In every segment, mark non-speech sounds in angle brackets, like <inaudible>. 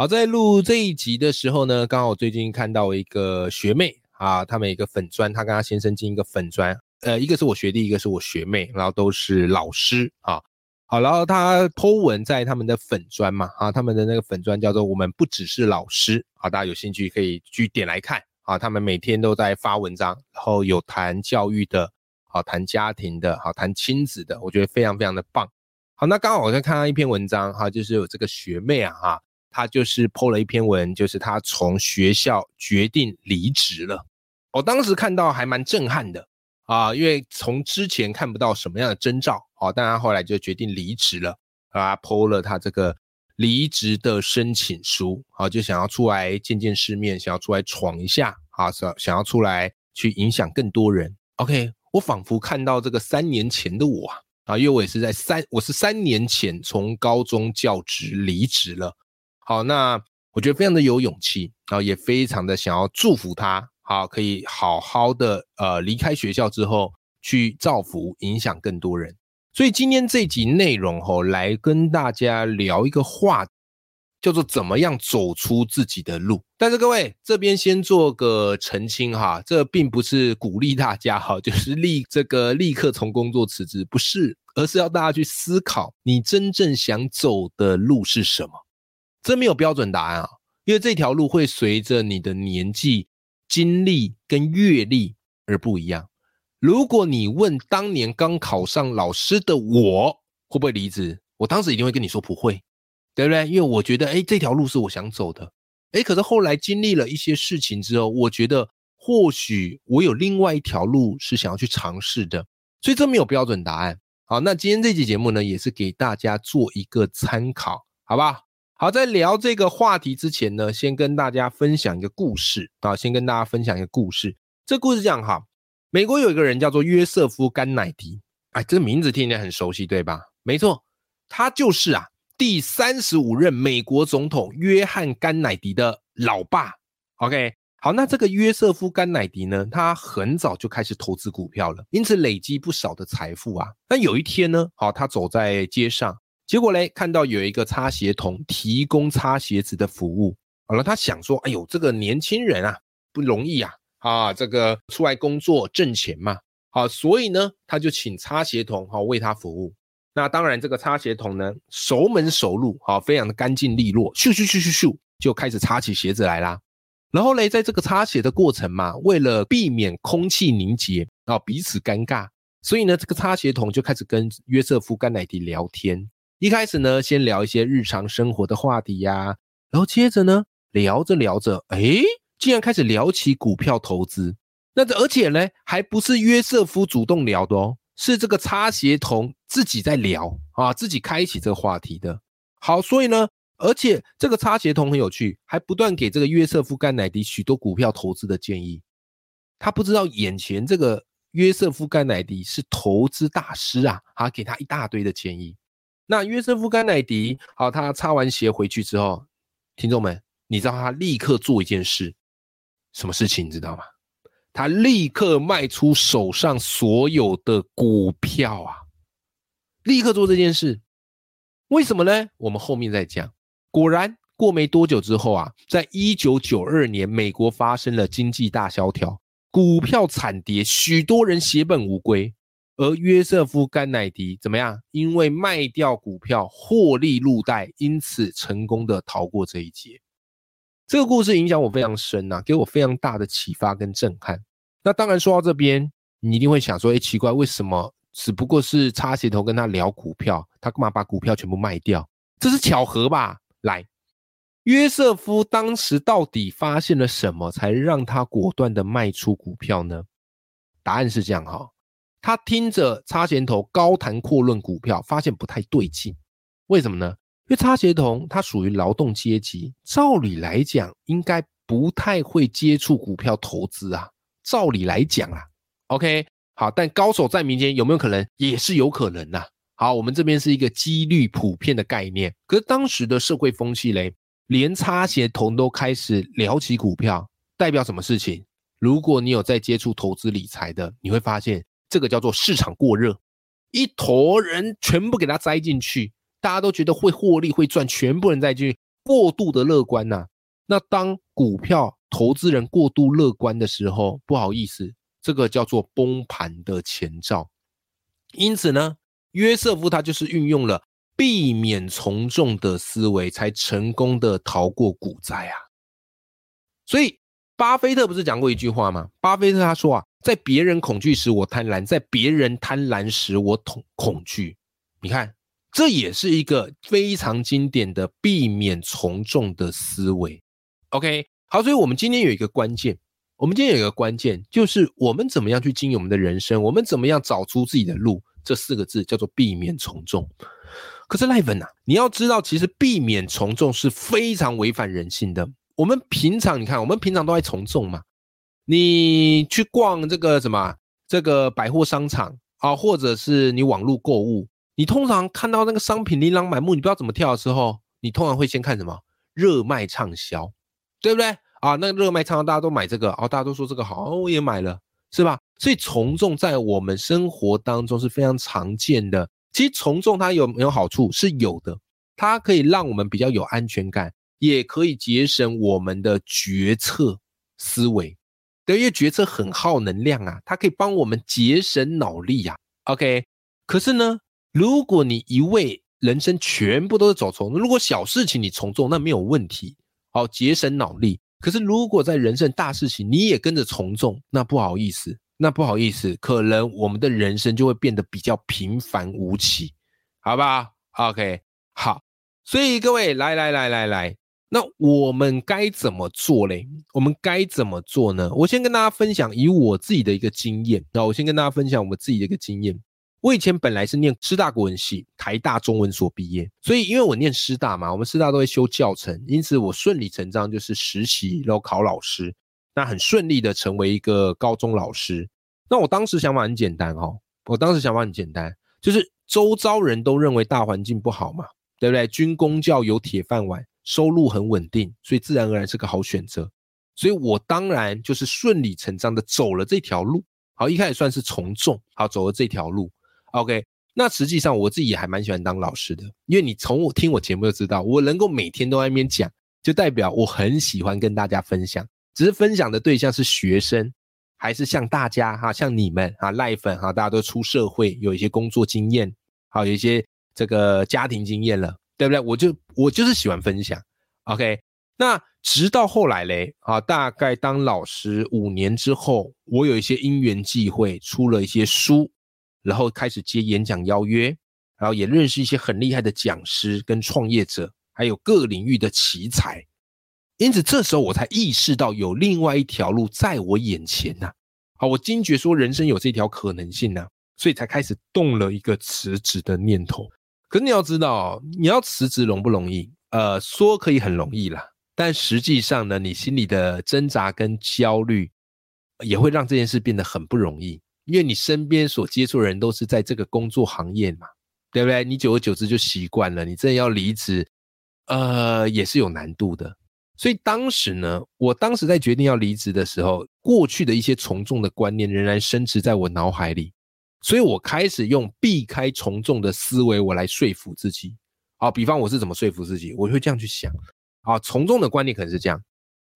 好，在录这一集的时候呢，刚好最近看到一个学妹啊，他们一个粉砖，她跟她先生进一个粉砖，呃，一个是我学弟，一个是我学妹，然后都是老师啊。好，然后他 Po 文在他们的粉砖嘛，啊，他们的那个粉砖叫做“我们不只是老师”，好，大家有兴趣可以去点来看啊。他们每天都在发文章，然后有谈教育的，好，谈家庭的，好，谈亲子的，我觉得非常非常的棒。好，那刚好我在看到一篇文章哈，就是有这个学妹啊，哈。他就是 PO 了一篇文，就是他从学校决定离职了。我当时看到还蛮震撼的啊，因为从之前看不到什么样的征兆啊，但他后来就决定离职了啊，PO 了他这个离职的申请书啊，就想要出来见见世面，想要出来闯一下啊，想想要出来去影响更多人。OK，我仿佛看到这个三年前的我啊，因为我也是在三，我是三年前从高中教职离职了。好，那我觉得非常的有勇气，然后也非常的想要祝福他，好，可以好好的呃离开学校之后去造福，影响更多人。所以今天这集内容吼，来跟大家聊一个话，叫做怎么样走出自己的路。但是各位这边先做个澄清哈，这并不是鼓励大家哈，就是立这个立刻从工作辞职，不是，而是要大家去思考你真正想走的路是什么。真没有标准答案啊，因为这条路会随着你的年纪、经历跟阅历而不一样。如果你问当年刚考上老师的我会不会离职，我当时一定会跟你说不会，对不对？因为我觉得，哎，这条路是我想走的，哎，可是后来经历了一些事情之后，我觉得或许我有另外一条路是想要去尝试的，所以这没有标准答案。好，那今天这期节目呢，也是给大家做一个参考，好吧好？在聊这个话题之前呢，先跟大家分享一个故事啊。先跟大家分享一个故事。这故事讲哈，美国有一个人叫做约瑟夫·甘乃迪，哎，这名字听起来很熟悉，对吧？没错，他就是啊，第三十五任美国总统约翰·甘乃迪的老爸。OK，好，那这个约瑟夫·甘乃迪呢，他很早就开始投资股票了，因此累积不少的财富啊。那有一天呢，好，他走在街上。结果嘞，看到有一个擦鞋童提供擦鞋子的服务，好了，他想说，哎呦，这个年轻人啊，不容易啊，啊，这个出来工作挣钱嘛，好，所以呢，他就请擦鞋童好为他服务。那当然，这个擦鞋童呢，熟门熟路，好，非常的干净利落，咻咻咻咻咻，就开始擦起鞋子来啦。然后嘞，在这个擦鞋的过程嘛，为了避免空气凝结啊，彼此尴尬，所以呢，这个擦鞋童就开始跟约瑟夫甘乃迪聊天。一开始呢，先聊一些日常生活的话题呀，然后接着呢，聊着聊着，哎，竟然开始聊起股票投资。那这而且呢，还不是约瑟夫主动聊的哦，是这个擦鞋童自己在聊啊，自己开启这个话题的。好，所以呢，而且这个擦鞋童很有趣，还不断给这个约瑟夫甘乃迪许多股票投资的建议。他不知道眼前这个约瑟夫甘乃迪是投资大师啊，啊，给他一大堆的建议。那约瑟夫·甘乃迪，好，他擦完鞋回去之后，听众们，你知道他立刻做一件事，什么事情你知道吗？他立刻卖出手上所有的股票啊！立刻做这件事，为什么呢？我们后面再讲。果然，过没多久之后啊，在一九九二年，美国发生了经济大萧条，股票惨跌，许多人血本无归。而约瑟夫·甘乃迪怎么样？因为卖掉股票获利入袋，因此成功的逃过这一劫。这个故事影响我非常深呐，给我非常大的启发跟震撼。那当然说到这边，你一定会想说：哎，奇怪，为什么只不过是擦鞋头跟他聊股票，他干嘛把股票全部卖掉？这是巧合吧？来，约瑟夫当时到底发现了什么，才让他果断的卖出股票呢？答案是这样哈。他听着擦鞋童高谈阔论股票，发现不太对劲。为什么呢？因为擦鞋童他属于劳动阶级，照理来讲应该不太会接触股票投资啊。照理来讲啊，OK，好，但高手在民间有没有可能？也是有可能呐。好，我们这边是一个几率普遍的概念。可是当时的社会风气嘞，连擦鞋童都开始聊起股票，代表什么事情？如果你有在接触投资理财的，你会发现这个叫做市场过热，一坨人全部给他栽进去，大家都觉得会获利会赚，全部人栽进去，过度的乐观呐。那当股票投资人过度乐观的时候，不好意思，这个叫做崩盘的前兆。因此呢。约瑟夫他就是运用了避免从众的思维，才成功的逃过股灾啊。所以巴菲特不是讲过一句话吗？巴菲特他说啊，在别人恐惧时我贪婪，在别人贪婪时我恐恐惧。你看，这也是一个非常经典的避免从众的思维。OK，好，所以我们今天有一个关键，我们今天有一个关键，就是我们怎么样去经营我们的人生，我们怎么样找出自己的路。这四个字叫做避免从众。可是赖文呐，你要知道，其实避免从众是非常违反人性的。我们平常你看，我们平常都在从众嘛。你去逛这个什么这个百货商场啊，或者是你网络购物，你通常看到那个商品琳琅满目，你不知道怎么挑的时候，你通常会先看什么热卖畅销，对不对啊？那热卖畅销，大家都买这个哦，大家都说这个好，我也买了。是吧？所以从众在我们生活当中是非常常见的。其实从众它有没有好处？是有的，它可以让我们比较有安全感，也可以节省我们的决策思维。对，因为决策很耗能量啊，它可以帮我们节省脑力呀。OK，可是呢，如果你一味人生全部都是走从，如果小事情你从众，那没有问题，好节省脑力。可是，如果在人生大事情你也跟着从众，那不好意思，那不好意思，可能我们的人生就会变得比较平凡无奇，好不好？OK，好。所以各位，来来来来来，那我们该怎么做嘞？我们该怎么做呢？我先跟大家分享以我自己的一个经验，那我先跟大家分享我自己的一个经验。我以前本来是念师大国文系，台大中文所毕业，所以因为我念师大嘛，我们师大都会修教程，因此我顺理成章就是实习，然后考老师，那很顺利的成为一个高中老师。那我当时想法很简单哦，我当时想法很简单，就是周遭人都认为大环境不好嘛，对不对？军公教有铁饭碗，收入很稳定，所以自然而然是个好选择。所以我当然就是顺理成章的走了这条路。好，一开始算是从众，好走了这条路。OK，那实际上我自己也还蛮喜欢当老师的，因为你从我听我节目就知道，我能够每天都在那边讲，就代表我很喜欢跟大家分享。只是分享的对象是学生，还是像大家哈，像你们啊，赖粉哈，大家都出社会，有一些工作经验，好，有一些这个家庭经验了，对不对？我就我就是喜欢分享。OK，那直到后来嘞，啊，大概当老师五年之后，我有一些因缘际会，出了一些书。然后开始接演讲邀约，然后也认识一些很厉害的讲师跟创业者，还有各领域的奇才。因此，这时候我才意识到有另外一条路在我眼前呐。好，我惊觉说人生有这条可能性呢，所以才开始动了一个辞职的念头。可你要知道，你要辞职容不容易？呃，说可以很容易啦，但实际上呢，你心里的挣扎跟焦虑也会让这件事变得很不容易。因为你身边所接触的人都是在这个工作行业嘛，对不对？你久而久之就习惯了，你真的要离职，呃，也是有难度的。所以当时呢，我当时在决定要离职的时候，过去的一些从众的观念仍然深植在我脑海里，所以我开始用避开从众的思维，我来说服自己。好，比方我是怎么说服自己，我会这样去想。啊，从众的观念可能是这样，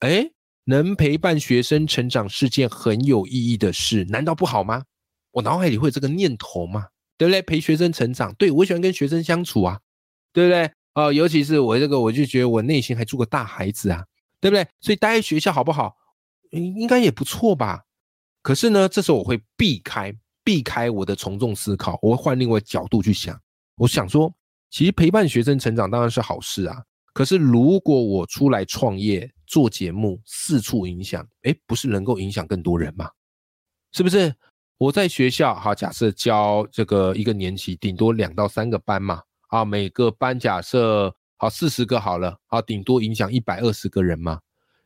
哎。能陪伴学生成长是件很有意义的事，难道不好吗？我脑海里会有这个念头吗？对不对？陪学生成长，对我喜欢跟学生相处啊，对不对？哦，尤其是我这个，我就觉得我内心还住个大孩子啊，对不对？所以待在学校好不好？应应该也不错吧。可是呢，这时候我会避开，避开我的从众思考，我会换另外角度去想。我想说，其实陪伴学生成长当然是好事啊。可是如果我出来创业，做节目四处影响，哎，不是能够影响更多人吗？是不是？我在学校，好，假设教这个一个年级，顶多两到三个班嘛，啊，每个班假设好四十个好了，啊，顶多影响一百二十个人嘛，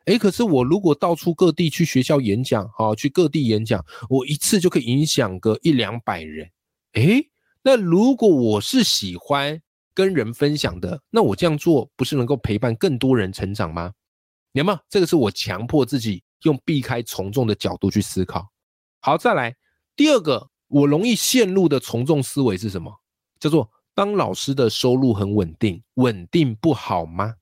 哎，可是我如果到处各地去学校演讲，好，去各地演讲，我一次就可以影响个一两百人。哎，那如果我是喜欢跟人分享的，那我这样做不是能够陪伴更多人成长吗？有没有？这个是我强迫自己用避开从众的角度去思考。好，再来第二个，我容易陷入的从众思维是什么？叫做当老师的收入很稳定，稳定不好吗？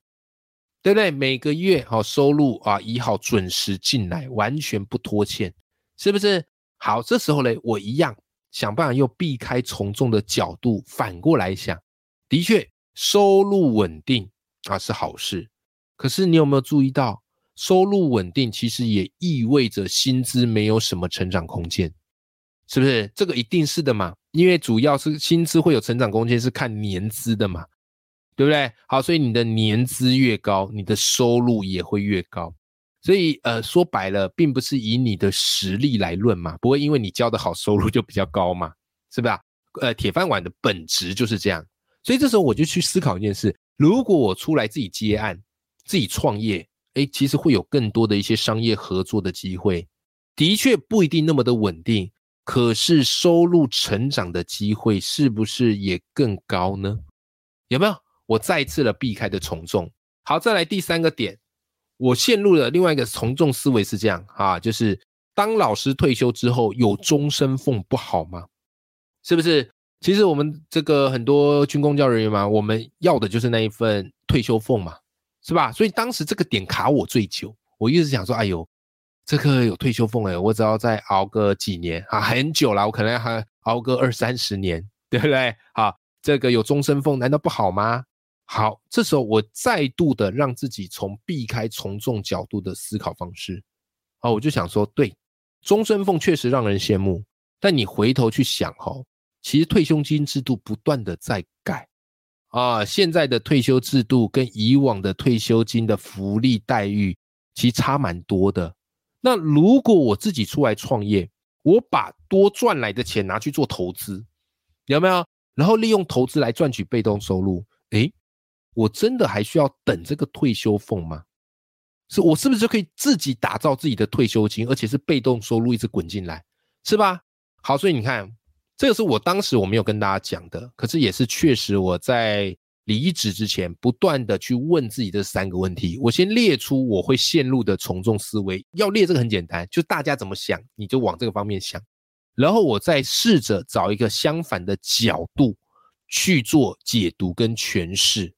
对不对？每个月好收入啊，一好准时进来，完全不拖欠，是不是？好，这时候呢，我一样想办法又避开从众的角度，反过来想，的确收入稳定啊是好事。可是你有没有注意到，收入稳定其实也意味着薪资没有什么成长空间，是不是？这个一定是的嘛，因为主要是薪资会有成长空间是看年资的嘛。对不对？好，所以你的年资越高，你的收入也会越高。所以，呃，说白了，并不是以你的实力来论嘛，不会因为你教的好，收入就比较高嘛，是不是？呃，铁饭碗的本质就是这样。所以这时候我就去思考一件事：如果我出来自己接案、自己创业，哎，其实会有更多的一些商业合作的机会。的确不一定那么的稳定，可是收入成长的机会是不是也更高呢？有没有？我再次的避开的从众，好，再来第三个点，我陷入了另外一个从众思维是这样啊，就是当老师退休之后有终身俸不好吗？是不是？其实我们这个很多军工教人员嘛，我们要的就是那一份退休俸嘛，是吧？所以当时这个点卡我最久，我一直想说，哎呦，这个有退休俸哎，我只要再熬个几年啊，很久了，我可能还熬个二三十年，对不对？好，这个有终身俸难道不好吗？好，这时候我再度的让自己从避开从众角度的思考方式，啊，我就想说，对，终身俸确实让人羡慕，但你回头去想，哦，其实退休金制度不断的在改，啊，现在的退休制度跟以往的退休金的福利待遇其实差蛮多的。那如果我自己出来创业，我把多赚来的钱拿去做投资，有没有？然后利用投资来赚取被动收入，诶，我真的还需要等这个退休俸吗？是我是不是就可以自己打造自己的退休金，而且是被动收入一直滚进来，是吧？好，所以你看，这个是我当时我没有跟大家讲的，可是也是确实我在离职之前不断的去问自己这三个问题。我先列出我会陷入的从众思维，要列这个很简单，就大家怎么想，你就往这个方面想，然后我再试着找一个相反的角度去做解读跟诠释。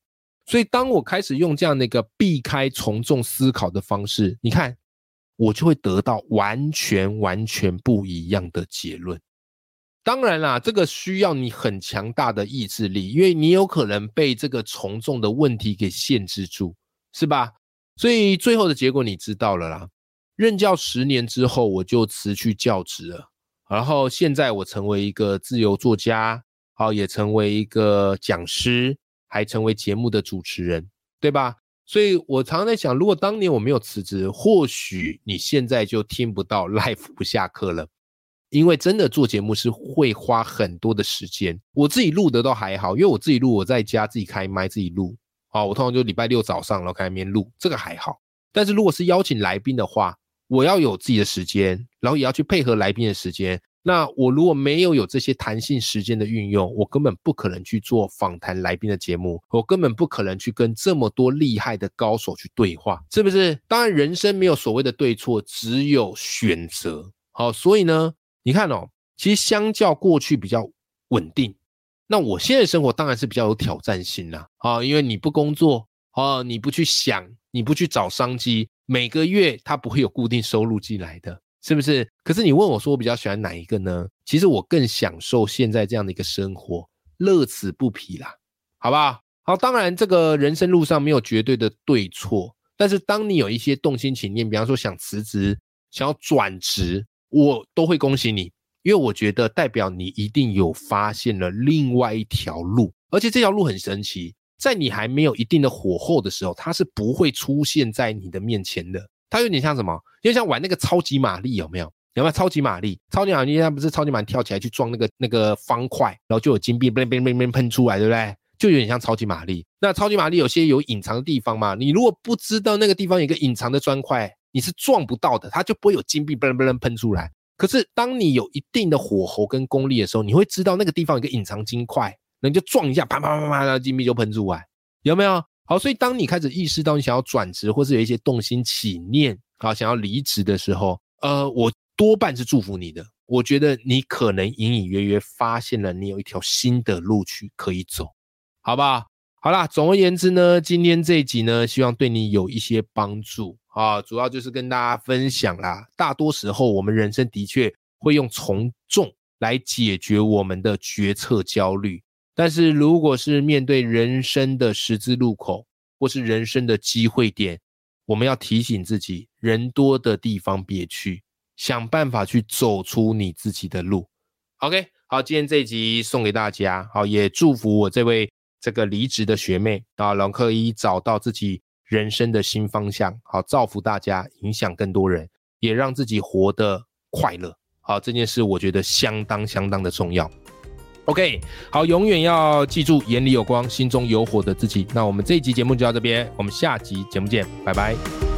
所以，当我开始用这样的一个避开从众思考的方式，你看，我就会得到完全完全不一样的结论。当然啦，这个需要你很强大的意志力，因为你有可能被这个从众的问题给限制住，是吧？所以最后的结果你知道了啦。任教十年之后，我就辞去教职了，然后现在我成为一个自由作家，好，也成为一个讲师。还成为节目的主持人，对吧？所以我常常在想，如果当年我没有辞职，或许你现在就听不到 <laughs> Life 不下课了。因为真的做节目是会花很多的时间。我自己录的都还好，因为我自己录，我在家自己开麦自己录。啊，我通常就礼拜六早上然后开面录，这个还好。但是如果是邀请来宾的话，我要有自己的时间，然后也要去配合来宾的时间。那我如果没有有这些弹性时间的运用，我根本不可能去做访谈来宾的节目，我根本不可能去跟这么多厉害的高手去对话，是不是？当然，人生没有所谓的对错，只有选择。好，所以呢，你看哦，其实相较过去比较稳定，那我现在生活当然是比较有挑战性啦。啊，因为你不工作，啊，你不去想，你不去找商机，每个月它不会有固定收入进来的。是不是？可是你问我说我比较喜欢哪一个呢？其实我更享受现在这样的一个生活，乐此不疲啦，好不好？好，当然这个人生路上没有绝对的对错，但是当你有一些动心情念，比方说想辞职、想要转职，我都会恭喜你，因为我觉得代表你一定有发现了另外一条路，而且这条路很神奇，在你还没有一定的火候的时候，它是不会出现在你的面前的。它有点像什么？就像玩那个超级玛丽，有没有？有没有超级玛丽？超级玛丽它不是超级玛丽跳起来去撞那个那个方块，然后就有金币，嘣嘣嘣嘣喷出来，对不对？就有点像超级玛丽。那超级玛丽有些有隐藏的地方嘛，你如果不知道那个地方有一个隐藏的砖块，你是撞不到的，它就不会有金币嘣嘣嘣喷出来。可是当你有一定的火候跟功力的时候，你会知道那个地方有个隐藏金块，那你就撞一下，啪啪啪啪，那金币就喷出来，有没有？好，所以当你开始意识到你想要转职，或是有一些动心起念，啊，想要离职的时候，呃，我多半是祝福你的。我觉得你可能隐隐约约发现了你有一条新的路去可以走，好不好？好啦，总而言之呢，今天这一集呢，希望对你有一些帮助啊，主要就是跟大家分享啦。大多时候，我们人生的确会用从众来解决我们的决策焦虑。但是，如果是面对人生的十字路口，或是人生的机会点，我们要提醒自己：人多的地方别去，想办法去走出你自己的路。OK，好，今天这一集送给大家，好，也祝福我这位这个离职的学妹啊，龙可以找到自己人生的新方向，好，造福大家，影响更多人，也让自己活得快乐。好，这件事我觉得相当相当的重要。OK，好，永远要记住眼里有光，心中有火的自己。那我们这一集节目就到这边，我们下集节目见，拜拜。